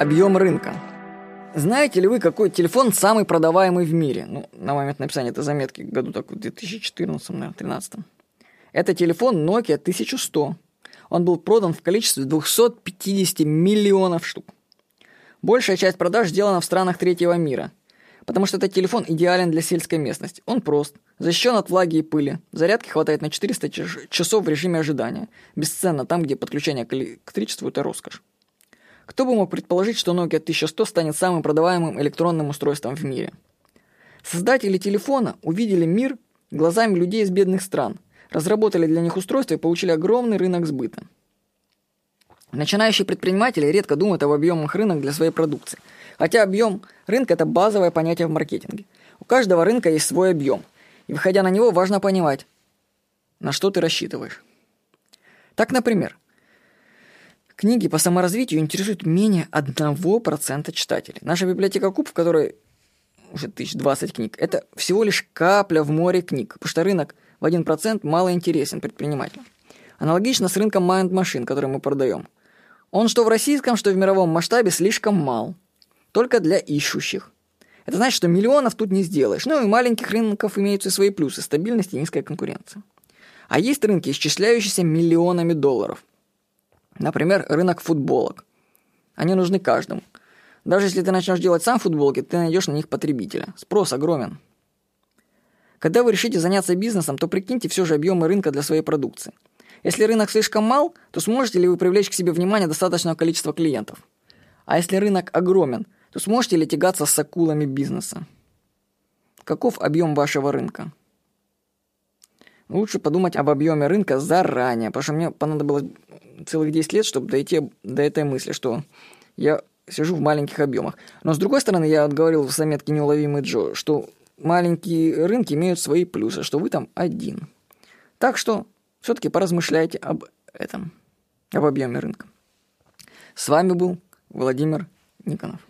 Объем рынка. Знаете ли вы, какой телефон самый продаваемый в мире? Ну, на момент написания этой заметки, году так в 2014, наверное, 2013. Это телефон Nokia 1100. Он был продан в количестве 250 миллионов штук. Большая часть продаж сделана в странах третьего мира, потому что этот телефон идеален для сельской местности. Он прост, защищен от влаги и пыли, зарядки хватает на 400 часов в режиме ожидания, бесценно там, где подключение к электричеству – это роскошь. Кто бы мог предположить, что Nokia 1100 станет самым продаваемым электронным устройством в мире? Создатели телефона увидели мир глазами людей из бедных стран, разработали для них устройство и получили огромный рынок сбыта. Начинающие предприниматели редко думают об объемах рынок для своей продукции. Хотя объем рынка – это базовое понятие в маркетинге. У каждого рынка есть свой объем. И выходя на него, важно понимать, на что ты рассчитываешь. Так, например, Книги по саморазвитию интересуют менее 1% читателей. Наша библиотека Куб, в которой уже 1020 книг, это всего лишь капля в море книг, потому что рынок в 1% мало интересен предпринимателям. Аналогично с рынком Mind Machine, который мы продаем. Он что в российском, что в мировом масштабе слишком мал. Только для ищущих. Это значит, что миллионов тут не сделаешь. Ну и маленьких рынков имеются свои плюсы – стабильность и низкая конкуренция. А есть рынки, исчисляющиеся миллионами долларов. Например, рынок футболок. Они нужны каждому. Даже если ты начнешь делать сам футболки, ты найдешь на них потребителя. Спрос огромен. Когда вы решите заняться бизнесом, то прикиньте все же объемы рынка для своей продукции. Если рынок слишком мал, то сможете ли вы привлечь к себе внимание достаточного количества клиентов? А если рынок огромен, то сможете ли тягаться с акулами бизнеса? Каков объем вашего рынка? Лучше подумать об объеме рынка заранее, потому что мне понадобилось целых 10 лет, чтобы дойти до этой мысли, что я сижу в маленьких объемах. Но с другой стороны, я вот говорил в заметке «Неуловимый Джо», что маленькие рынки имеют свои плюсы, что вы там один. Так что все-таки поразмышляйте об этом, об объеме рынка. С вами был Владимир Никонов.